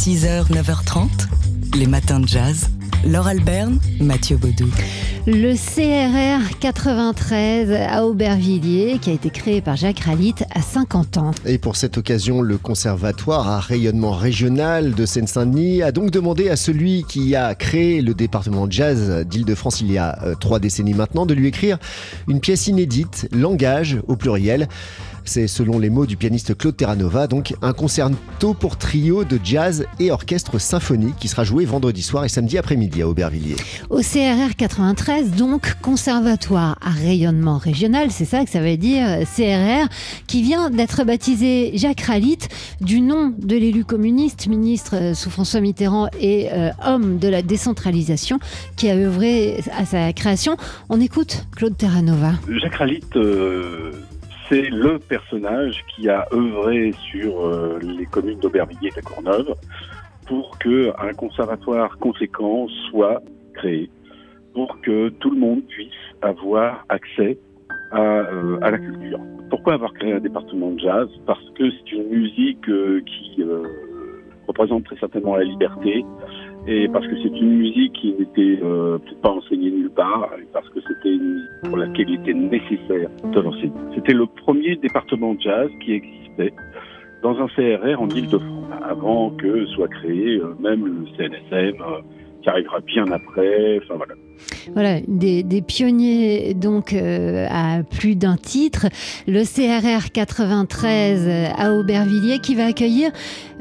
6h, 9h30, les matins de jazz. Laure Alberne, Mathieu Baudou. Le CRR 93 à Aubervilliers, qui a été créé par Jacques Ralit à 50 ans. Et pour cette occasion, le conservatoire à rayonnement régional de Seine-Saint-Denis a donc demandé à celui qui a créé le département de jazz d'Île-de-France il y a euh, trois décennies maintenant de lui écrire une pièce inédite, langage au pluriel. C'est selon les mots du pianiste Claude Terranova, donc un concerto pour trio de jazz et orchestre symphonique qui sera joué vendredi soir et samedi après-midi à Aubervilliers. Au CRR 93, donc conservatoire à rayonnement régional, c'est ça que ça veut dire CRR, qui vient d'être baptisé Jacques Ralit du nom de l'élu communiste, ministre sous François Mitterrand et euh, homme de la décentralisation qui a œuvré à sa création. On écoute Claude Terranova. Jacques Ralit euh, c'est le personnage qui a œuvré sur euh, les communes d'Aubervilliers et de Courneuve pour qu'un conservatoire conséquent soit créé, pour que tout le monde puisse avoir accès à, euh, la culture. Pourquoi avoir créé un département de jazz? Parce que c'est une musique euh, qui représente très certainement la liberté, et parce que c'est une musique qui n'était euh, peut-être pas enseignée nulle part, parce que c'était une musique pour laquelle il était nécessaire de l'enseigner. C'était le premier département de jazz qui existait dans un CRR en Ile-de-France, avant que soit créé euh, même le CNSM, euh, qui arrivera bien après, enfin voilà. Voilà, des, pionniers donc euh, à plus d'un titre. Le CRR 93 à Aubervilliers qui va accueillir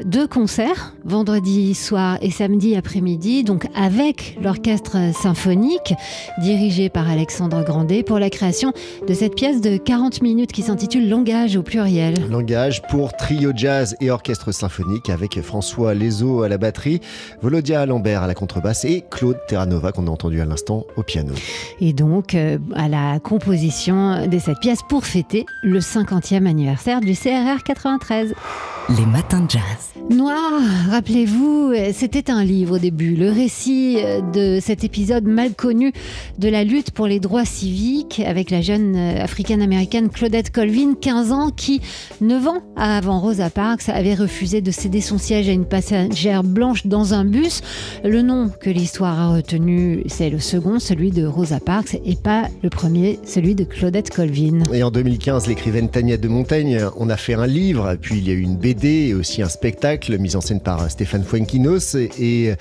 deux concerts, vendredi soir et samedi après-midi, donc avec l'orchestre symphonique dirigé par Alexandre Grandet pour la création de cette pièce de 40 minutes qui s'intitule Langage au pluriel. Langage pour trio jazz et orchestre symphonique avec François Lezo à la batterie, Volodia Lambert à la contrebasse et Claude Terranova qu'on a entendu à l'instant au piano. Et donc euh, à la composition de cette pièce pour fêter le 50e anniversaire du CRR 93. Les matins de jazz. Noir, rappelez-vous, c'était un livre au début, le récit de cet épisode mal connu de la lutte pour les droits civiques avec la jeune africaine-américaine Claudette Colvin, 15 ans, qui, 9 ans avant Rosa Parks, avait refusé de céder son siège à une passagère blanche dans un bus. Le nom que l'histoire a retenu, c'est le second, celui de Rosa Parks, et pas le premier, celui de Claudette Colvin. Et en 2015, l'écrivaine Tania de Montaigne, on a fait un livre, puis il y a eu une BD et aussi un spectacle mis en scène par Stéphane Fuenquinos et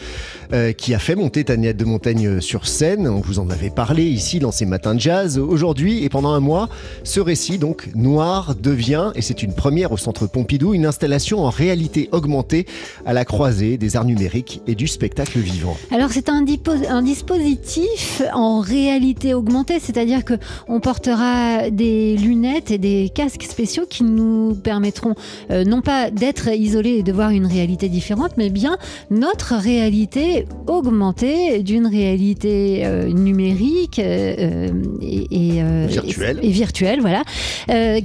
euh, qui a fait monter Tania de Montaigne sur scène. On vous en avait parlé ici dans ces matins de jazz. Aujourd'hui et pendant un mois, ce récit donc noir devient, et c'est une première au Centre Pompidou, une installation en réalité augmentée à la croisée des arts numériques et du spectacle vivant. Alors c'est un, un, dispositif en réalité augmentée, c'est-à-dire que on portera des lunettes et des casques spéciaux qui nous permettront euh, non pas d'être isolé et de voir une réalité différente, mais bien notre réalité augmentée d'une réalité euh, numérique euh, et, virtuelle. Et, virtuelle, voilà,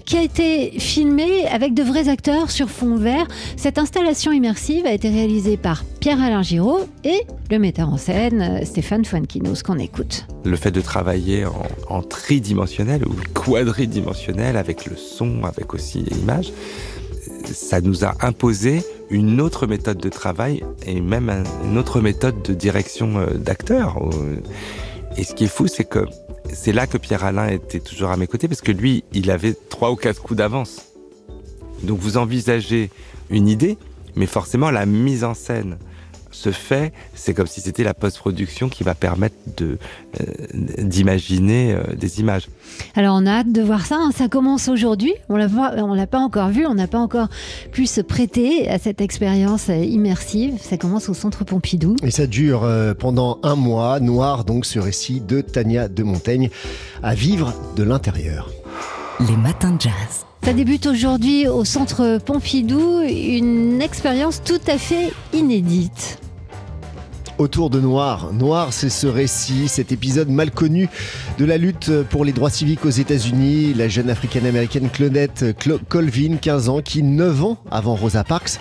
qui a été filmée avec de vrais acteurs sur fond vert. Cette installation immersive a été réalisée par Pierre-Alain Giraud et le metteur en scène Stéphane Fuenquinos qu'on écoute. Le fait de travailler en, en tridimensionnel ou quadridimensionnel avec le son, avec aussi l'image, ça nous a imposé une autre méthode de travail et même une autre méthode de direction euh, d'acteur. Et ce qui est fou, c'est que c'est là que Pierre Alain était toujours à mes côtés parce que lui, il avait trois ou quatre coups d'avance. Donc vous envisagez une idée, mais forcément la mise en scène, se fait, c'est comme si c'était la post-production qui va permettre de euh, d'imaginer euh, des images. Alors on a hâte de voir ça. Hein. Ça commence aujourd'hui. On l'a on l'a pas encore vu. On n'a pas encore pu se prêter à cette expérience euh, immersive. Ça commence au Centre Pompidou. Et ça dure pendant un mois. Noir donc ce récit de Tania de Montaigne à vivre de l'intérieur. Les matins de jazz. Ça débute aujourd'hui au Centre Pompidou, une expérience tout à fait inédite. Autour de Noir. Noir, c'est ce récit, cet épisode mal connu de la lutte pour les droits civiques aux États-Unis. La jeune africaine-américaine Claudette Colvin, 15 ans, qui, 9 ans avant Rosa Parks,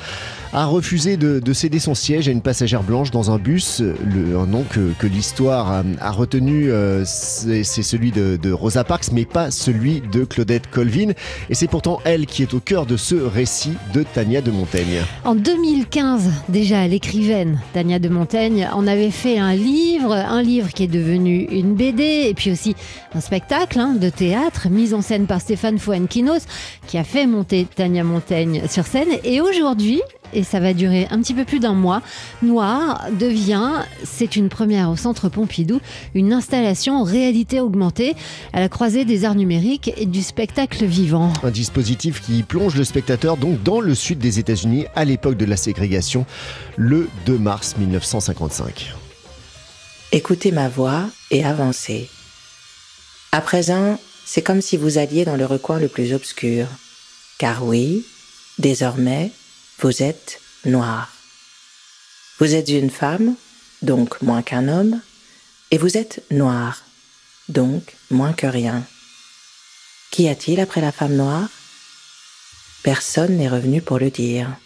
a refusé de, céder son siège à une passagère blanche dans un bus. Le, un nom que, l'histoire a, retenu, euh, c'est celui de, de, Rosa Parks, mais pas celui de Claudette Colvin. Et c'est pourtant elle qui est au cœur de ce récit de Tania de Montaigne. En 2015, déjà, l'écrivaine Tania de Montaigne en avait fait un livre, un livre qui est devenu une BD et puis aussi un spectacle hein, de théâtre mis en scène par Stéphane Fuenquinos qui a fait monter Tania Montaigne sur scène. Et aujourd'hui, et ça va durer un petit peu plus d'un mois. Noir devient, c'est une première au Centre Pompidou, une installation en réalité augmentée à la croisée des arts numériques et du spectacle vivant. Un dispositif qui plonge le spectateur donc dans le sud des États-Unis à l'époque de la ségrégation, le 2 mars 1955. Écoutez ma voix et avancez. À présent, c'est comme si vous alliez dans le recoin le plus obscur. Car oui, désormais, vous êtes noir. Vous êtes une femme, donc moins qu'un homme, et vous êtes noir, donc moins que rien. Qu'y a-t-il après la femme noire? Personne n'est revenu pour le dire.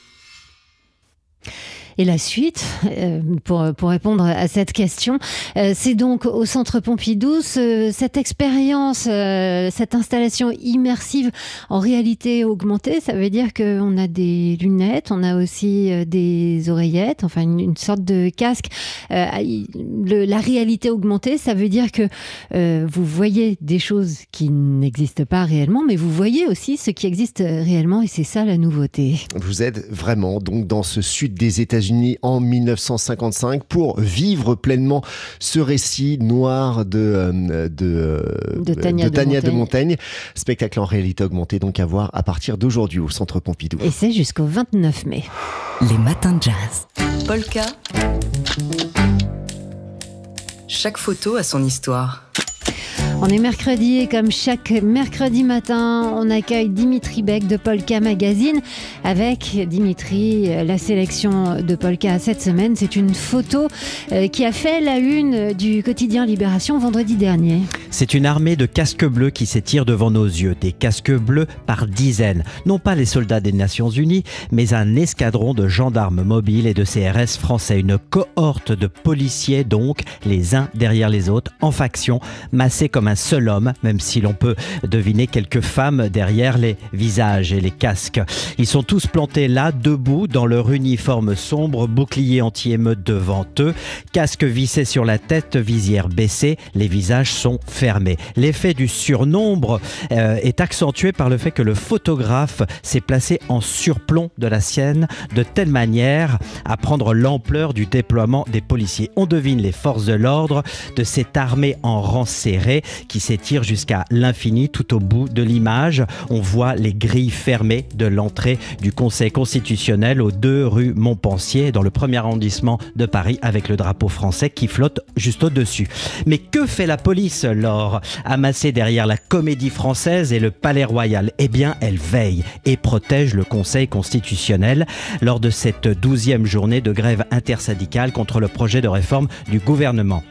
Et la suite, euh, pour, pour répondre à cette question, euh, c'est donc au Centre Pompidou, cette expérience, euh, cette installation immersive en réalité augmentée, ça veut dire qu'on a des lunettes, on a aussi des oreillettes, enfin une, sorte de casque. la réalité augmentée, ça veut dire que vous voyez des choses qui n'existent pas réellement, mais vous voyez aussi ce qui existe réellement, et c'est ça la nouveauté. Vous êtes vraiment donc dans ce sud des États-Unis en 1955 pour vivre pleinement ce récit noir de, euh, de, de Tania, de, Montaigne. Spectacle en réalité augmentée donc à voir à partir d'aujourd'hui au Centre Pompidou. Et c'est jusqu'au 29 mai. Les matins de jazz. Polka. Chaque photo a son histoire. On est mercredi et comme chaque mercredi matin, on accueille Dimitri Beck de Polka Magazine. Avec Dimitri, la sélection de Polka cette semaine, c'est une photo euh, qui a fait la une du quotidien Libération vendredi dernier. C'est une armée de casques bleus qui s'étire devant nos yeux, des casques bleus par dizaines. Non pas les soldats des Nations Unies, mais un escadron de gendarmes mobiles et de CRS français. Une cohorte de policiers donc, les uns derrière les autres, en faction, massés comme un seul homme, même si l'on peut deviner quelques femmes derrière les visages et les casques. Ils sont tous plantés là, debout, dans leur uniforme sombre, bouclier anti-émeute devant eux, casque vissé sur la tête, visière baissée, les visages sont fermés. L'effet du surnombre euh, est accentué par le fait que le photographe s'est placé en surplomb de la sienne de telle manière à prendre l'ampleur du déploiement des policiers. On devine les forces de l'ordre de cette armée en rang serré qui s'étire jusqu'à l'infini tout au bout de l'image. On voit les grilles fermées de l'entrée du Conseil constitutionnel aux deux rues Montpensier, dans le premier arrondissement de Paris, avec le drapeau français qui flotte juste au-dessus. Mais que fait la police, lors amassée derrière la comédie française et le palais royal Eh bien, elle veille et protège le Conseil constitutionnel lors de cette douzième journée de grève intersyndicale contre le projet de réforme du gouvernement.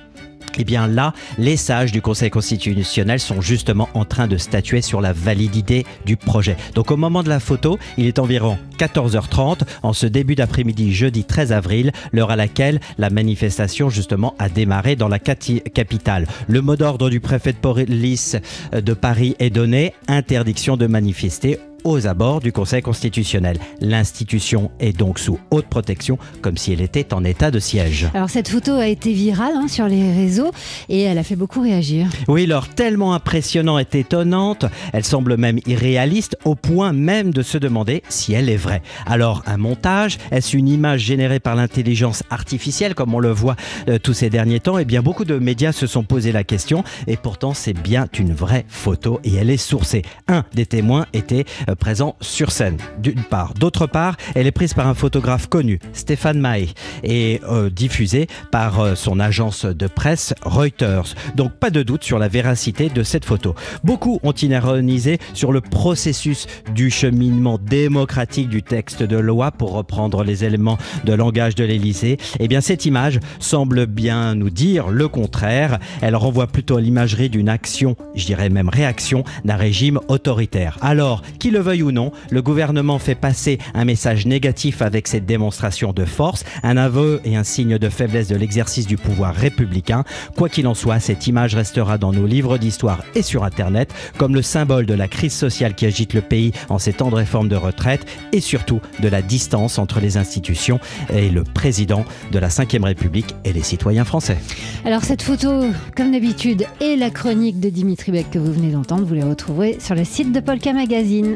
Eh bien là, les sages du Conseil constitutionnel sont justement en train de statuer sur la validité du projet. Donc au moment de la photo, il est environ 14h30 en ce début d'après-midi jeudi 13 avril, l'heure à laquelle la manifestation justement a démarré dans la capitale. Le mot d'ordre du préfet de police de Paris est donné, interdiction de manifester aux abords du Conseil constitutionnel. L'institution est donc sous haute protection, comme si elle était en état de siège. Alors cette photo a été virale hein, sur les réseaux et elle a fait beaucoup réagir. Oui, alors tellement impressionnante et étonnante, elle semble même irréaliste au point même de se demander si elle est vraie. Alors un montage, est-ce une image générée par l'intelligence artificielle comme on le voit euh, tous ces derniers temps? Eh bien beaucoup de médias se sont posé la question et pourtant c'est bien une vraie photo et elle est sourcée. Un des témoins était euh, présent sur scène, d'une part. D'autre part, elle est prise par un photographe connu, Stéphane Maé, et euh, diffusée par euh, son agence de presse Reuters. Donc pas de doute sur la véracité de cette photo. Beaucoup ont ironisé sur le processus du cheminement démocratique du texte de loi, pour reprendre les éléments de langage de l'Élysée. Eh bien, cette image semble bien nous dire le contraire. Elle renvoie plutôt à l'imagerie d'une action, je dirais même réaction, d'un régime autoritaire. Alors, qui le veuille ou non, le gouvernement fait passer un message négatif avec cette démonstration de force, un aveu et un signe de faiblesse de l'exercice du pouvoir républicain. Quoi qu'il en soit, cette image restera dans nos livres d'histoire et sur Internet comme le symbole de la crise sociale qui agite le pays en ces temps de réforme de retraite et surtout de la distance entre les institutions et le président de la Ve République et les citoyens français. Alors cette photo, comme d'habitude, et la chronique de Dimitri Beck que vous venez d'entendre, vous les retrouverez sur le site de Polka Magazine.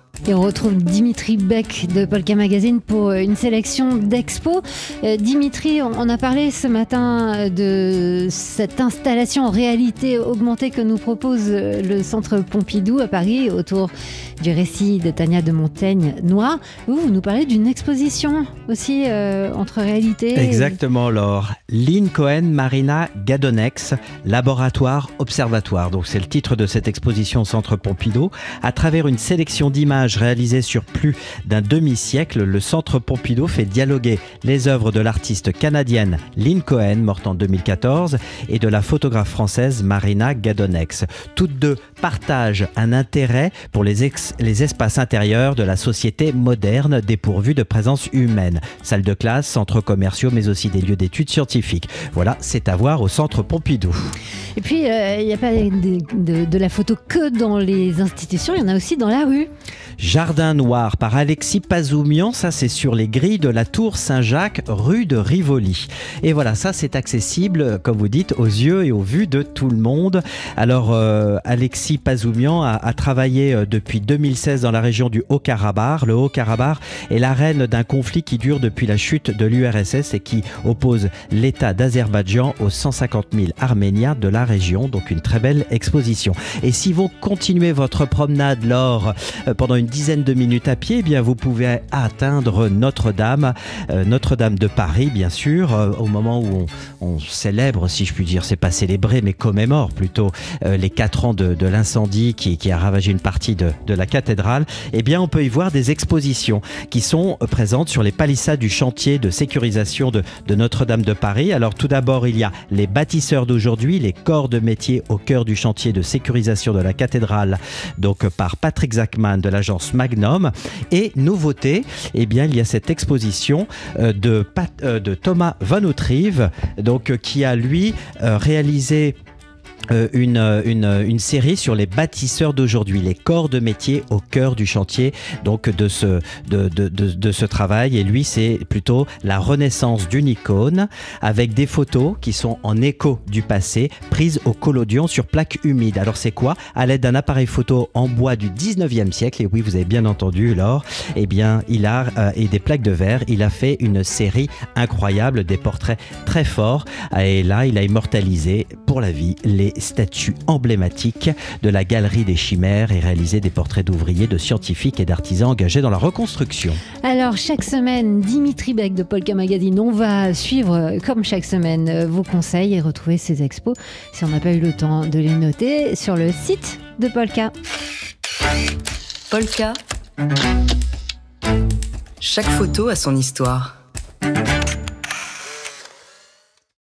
Et on retrouve Dimitri Beck de Polka Magazine pour euh, une sélection d'expos. Euh, Dimitri, on a parlé ce matin euh, de cette installation en réalité augmentée que nous propose le Centre Pompidou à Paris autour du récit de Tania de Montaigne Noir. Vous, vous nous parlez d'une exposition aussi entre réalité. Exactement, Laure. Lynn Cohen Marina Gadonex, laboratoire observatoire. Donc c'est le titre de cette exposition au Centre Pompidou. À travers une sélection d'images réalisé sur plus d'un demi-siècle, le Centre Pompidou fait dialoguer les œuvres de l'artiste canadienne Lynn Cohen, morte en 2014, et de la photographe française Marina Gadonex. Toutes deux partagent un intérêt pour les, espaces intérieurs de la société moderne dépourvue de présence humaine. Salles de classe, centres commerciaux, mais aussi des lieux d'études scientifiques. Voilà, c'est à voir au Centre Pompidou. Et puis, euh, il n'y a pas de la photo que dans les institutions, il y en a aussi dans la rue. Jardin Noir par Alexis Pazoumian, ça c'est sur les grilles de la tour Saint-Jacques, rue de Rivoli. Et voilà, ça c'est accessible, comme vous dites, aux yeux et aux vues de tout le monde. Alors euh, Alexis Pazoumian a, travaillé euh, depuis 2016 dans la région du Haut-Karabakh. Le Haut-Karabakh est l'arène d'un conflit qui dure depuis la chute de l'URSS et qui oppose l'État d'Azerbaïdjan aux 150 000 Arméniens de la région. Donc une très belle exposition. Et si vous continuez votre promenade, lors euh, pendant une dizaine de minutes à pied, eh bien vous pouvez atteindre Notre-Dame, euh, Notre-Dame de Paris, bien sûr, euh, au moment où on, célèbre, si je puis dire, c'est pas célébré, mais commémore plutôt euh, les quatre ans de, l'incendie qui, a ravagé une partie de, la cathédrale. Eh bien, on peut y voir des expositions qui sont présentes sur les palissades du chantier de sécurisation de, de Notre-Dame de Paris. Alors, tout d'abord, il y a les bâtisseurs d'aujourd'hui, les corps de métier au cœur du chantier de sécurisation de la cathédrale, donc par Patrick Zachman de l'agence Magnum. Et nouveauté, eh bien, il y a cette exposition euh, de, euh, de Thomas Van Autrive, donc, euh, qui a lui réalisé euh, une, euh, une, euh, une, série sur les bâtisseurs d'aujourd'hui, les corps de métier au cœur du chantier donc de ce, de, de, de, ce travail. Et lui, c'est plutôt la renaissance d'une icône avec des photos qui sont en écho du passé, prises au collodion sur plaque humide. Alors c'est quoi? À l'aide d'un appareil photo en bois du 19e siècle, et oui, vous avez bien entendu, Laure, eh bien, il a, et des plaques de verre, il a fait une série incroyable, des portraits très forts. Et là, il a immortalisé pour la vie les statues emblématiques de la Galerie des Chimères et réalisé des portraits d'ouvriers, de scientifiques et d'artisans engagés dans la reconstruction. Alors, chaque semaine, Dimitri Beck de Polka Magazine, on va suivre, comme chaque semaine, vos conseils et retrouver ces expos, si on n'a pas eu le temps de les noter, sur le site de Polka. Polka. Chaque photo a son histoire.